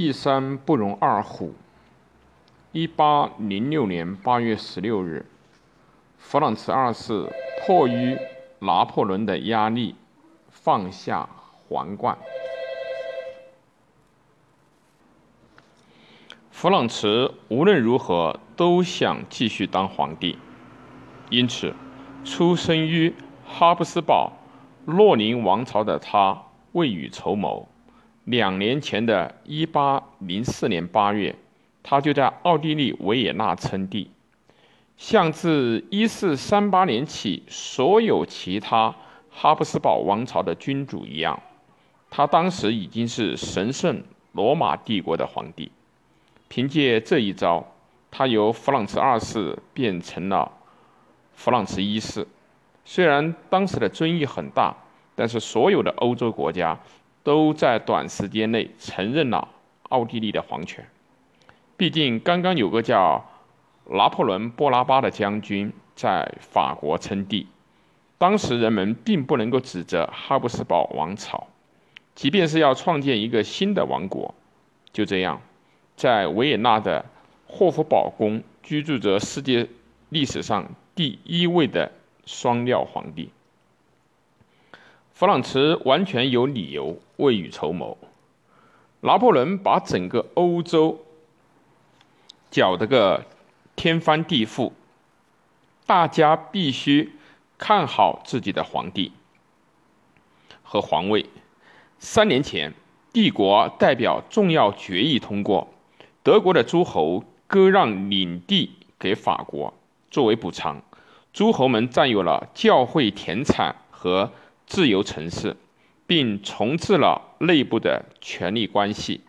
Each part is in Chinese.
一山不容二虎。一八零六年八月十六日，弗朗茨二世迫于拿破仑的压力，放下皇冠。弗朗茨无论如何都想继续当皇帝，因此，出生于哈布斯堡洛林王朝的他未雨绸缪。两年前的一八零四年八月，他就在奥地利维也纳称帝，像自一四三八年起所有其他哈布斯堡王朝的君主一样，他当时已经是神圣罗马帝国的皇帝。凭借这一招，他由弗朗茨二世变成了弗朗茨一世。虽然当时的争议很大，但是所有的欧洲国家。都在短时间内承认了奥地利的皇权。毕竟，刚刚有个叫拿破仑·波拿巴的将军在法国称帝，当时人们并不能够指责哈布斯堡王朝，即便是要创建一个新的王国。就这样，在维也纳的霍夫堡宫居住着世界历史上第一位的双料皇帝。弗朗茨完全有理由未雨绸缪。拿破仑把整个欧洲搅得个天翻地覆，大家必须看好自己的皇帝和皇位。三年前，帝国代表重要决议通过，德国的诸侯割让领地给法国作为补偿，诸侯们占有了教会田产和。自由城市，并重置了内部的权力关系。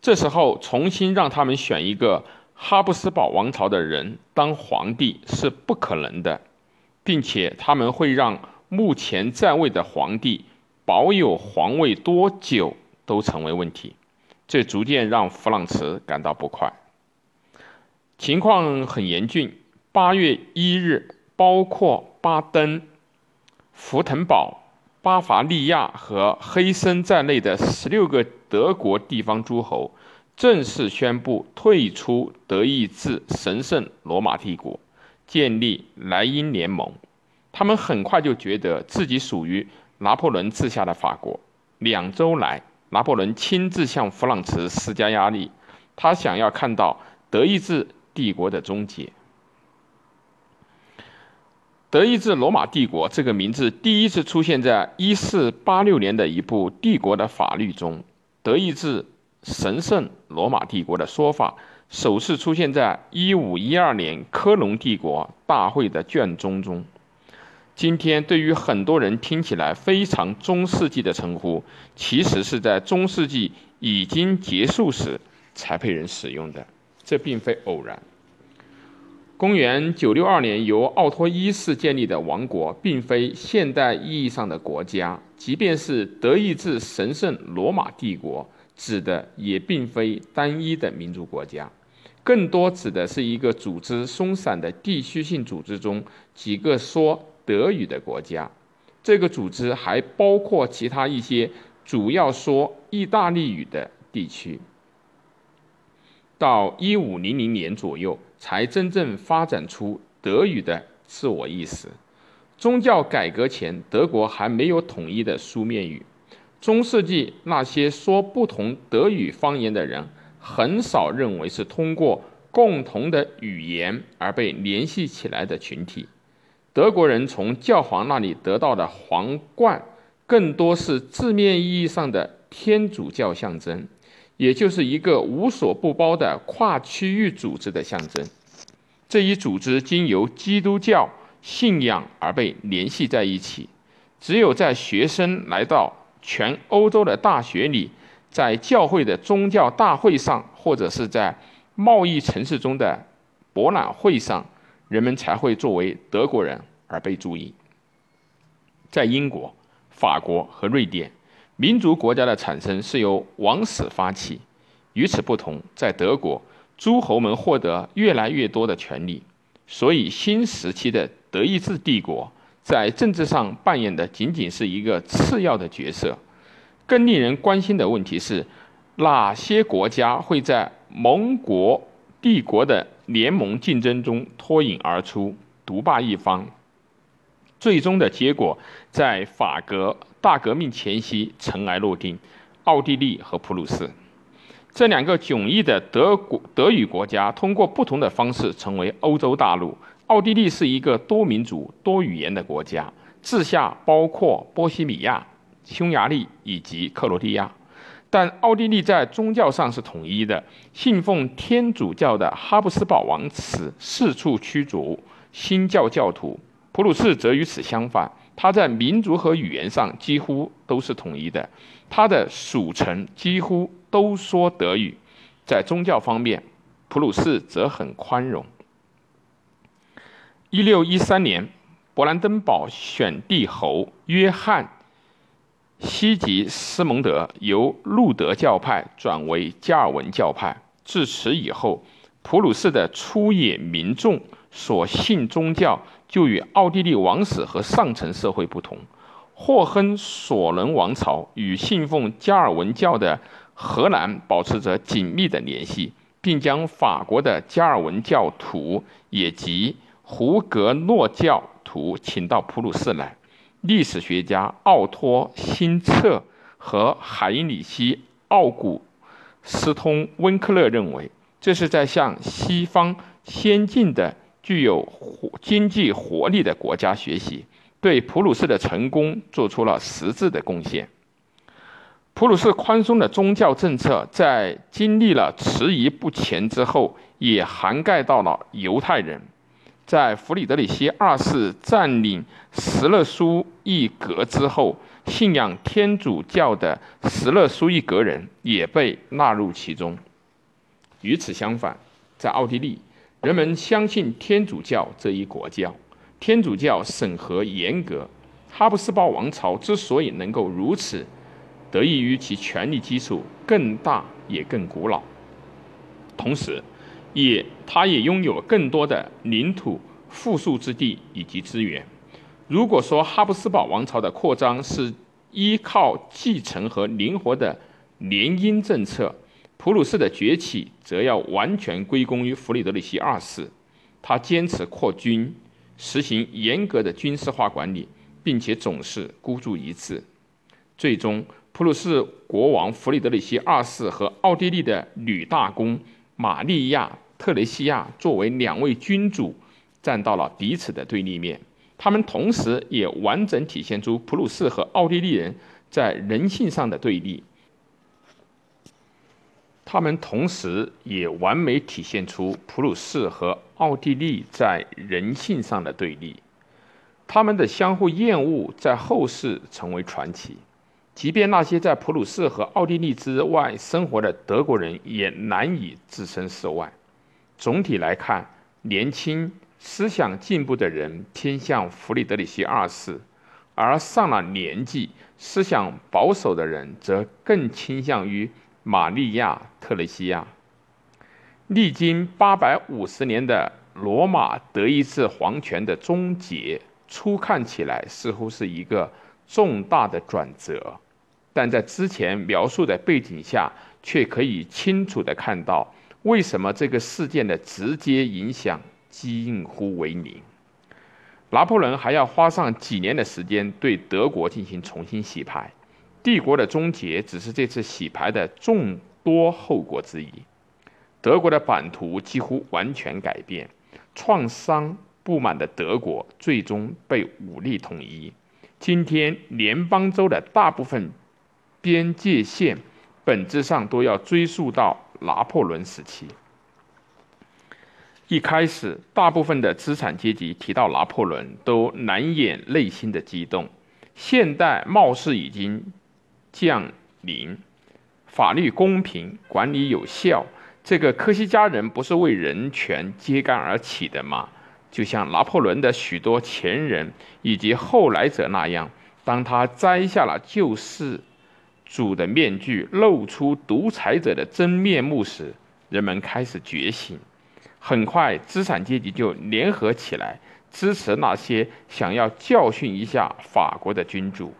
这时候，重新让他们选一个哈布斯堡王朝的人当皇帝是不可能的，并且他们会让目前在位的皇帝保有皇位多久都成为问题。这逐渐让弗朗茨感到不快。情况很严峻。八月一日，包括巴登。福腾堡、巴伐利亚和黑森在内的十六个德国地方诸侯正式宣布退出德意志神圣罗马帝国，建立莱茵联盟。他们很快就觉得自己属于拿破仑治下的法国。两周来，拿破仑亲自向弗朗茨施加压力，他想要看到德意志帝国的终结。德意志罗马帝国这个名字第一次出现在1486年的一部帝国的法律中。德意志神圣罗马帝国的说法首次出现在1512年科隆帝国大会的卷宗中。今天对于很多人听起来非常中世纪的称呼，其实是在中世纪已经结束时才被人使用的，这并非偶然。公元962年由奥托一世建立的王国，并非现代意义上的国家。即便是德意志神圣罗马帝国，指的也并非单一的民族国家，更多指的是一个组织松散的地区性组织中几个说德语的国家。这个组织还包括其他一些主要说意大利语的地区。到1500年左右。才真正发展出德语的自我意识。宗教改革前，德国还没有统一的书面语。中世纪那些说不同德语方言的人，很少认为是通过共同的语言而被联系起来的群体。德国人从教皇那里得到的皇冠，更多是字面意义上的天主教象征。也就是一个无所不包的跨区域组织的象征。这一组织经由基督教信仰而被联系在一起。只有在学生来到全欧洲的大学里，在教会的宗教大会上，或者是在贸易城市中的博览会上，人们才会作为德国人而被注意。在英国、法国和瑞典。民族国家的产生是由王室发起，与此不同，在德国，诸侯们获得越来越多的权利，所以新时期的德意志帝国在政治上扮演的仅仅是一个次要的角色。更令人关心的问题是，哪些国家会在盟国帝国的联盟竞争中脱颖而出，独霸一方？最终的结果在法国大革命前夕尘埃落定，奥地利和普鲁士这两个迥异的德国德语国家，通过不同的方式成为欧洲大陆。奥地利是一个多民族、多语言的国家，治下包括波西米亚、匈牙利以及克罗地亚。但奥地利在宗教上是统一的，信奉天主教的哈布斯堡王室四处驱逐新教教徒。普鲁士则与此相反，它在民族和语言上几乎都是统一的，它的属城几乎都说德语。在宗教方面，普鲁士则很宽容。一六一三年，勃兰登堡选帝侯约翰·西吉斯蒙德由路德教派转为加尔文教派。自此以后，普鲁士的粗野民众所信宗教就与奥地利王室和上层社会不同。霍亨索伦王朝与信奉加尔文教的荷兰保持着紧密的联系，并将法国的加尔文教徒也及。胡格诺教徒请到普鲁士来，历史学家奥托·辛策和海因里希·奥古斯通·温克勒认为，这是在向西方先进的、具有活经济活力的国家学习，对普鲁士的成功做出了实质的贡献。普鲁士宽松的宗教政策在经历了迟疑不前之后，也涵盖到了犹太人。在弗里德里希二世占领石勒苏伊格之后，信仰天主教的石勒苏伊格人也被纳入其中。与此相反，在奥地利，人们相信天主教这一国教，天主教审核严格。哈布斯堡王朝之所以能够如此，得益于其权力基础更大也更古老，同时。也，它也拥有更多的领土、富庶之地以及资源。如果说哈布斯堡王朝的扩张是依靠继承和灵活的联姻政策，普鲁士的崛起则要完全归功于弗里德里希二世。他坚持扩军，实行严格的军事化管理，并且总是孤注一掷。最终，普鲁士国王弗里德里希二世和奥地利的女大公玛利亚。特雷西亚作为两位君主，站到了彼此的对立面。他们同时也完整体现出普鲁士和奥地利人在人性上的对立。他们同时也完美体现出普鲁士和奥地利在人性上的对立。他们的相互厌恶在后世成为传奇，即便那些在普鲁士和奥地利之外生活的德国人也难以置身事外。总体来看，年轻、思想进步的人偏向弗里德里希二世，而上了年纪、思想保守的人则更倾向于玛利亚·特蕾西亚。历经八百五十年的罗马德意志皇权的终结，初看起来似乎是一个重大的转折，但在之前描述的背景下，却可以清楚地看到。为什么这个事件的直接影响近乎为零？拿破仑还要花上几年的时间对德国进行重新洗牌，帝国的终结只是这次洗牌的众多后果之一。德国的版图几乎完全改变，创伤不满的德国最终被武力统一。今天，联邦州的大部分边界线本质上都要追溯到。拿破仑时期，一开始，大部分的资产阶级提到拿破仑都难掩内心的激动。现代貌似已经降临，法律公平，管理有效。这个科西嘉人不是为人权揭竿而起的吗？就像拿破仑的许多前人以及后来者那样，当他摘下了救世。主的面具露出独裁者的真面目时，人们开始觉醒。很快，资产阶级就联合起来支持那些想要教训一下法国的君主。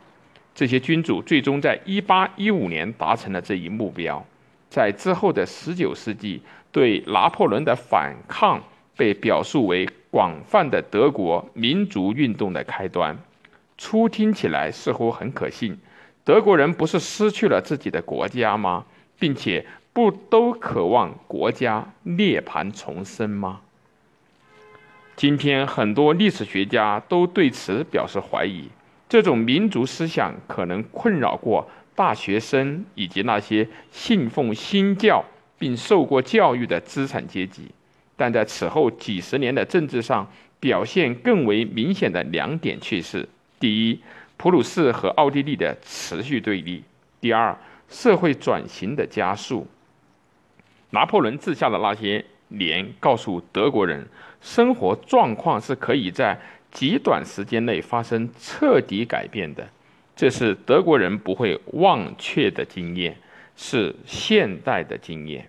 这些君主最终在1815年达成了这一目标。在之后的19世纪，对拿破仑的反抗被表述为广泛的德国民族运动的开端。初听起来似乎很可信，德国人不是失去了自己的国家吗？并且不都渴望国家涅槃重生吗？今天很多历史学家都对此表示怀疑。这种民族思想可能困扰过大学生以及那些信奉新教并受过教育的资产阶级，但在此后几十年的政治上表现更为明显的两点趋势：第一，普鲁士和奥地利的持续对立；第二，社会转型的加速。拿破仑治下的那些年，告诉德国人，生活状况是可以在。极短时间内发生彻底改变的，这是德国人不会忘却的经验，是现代的经验。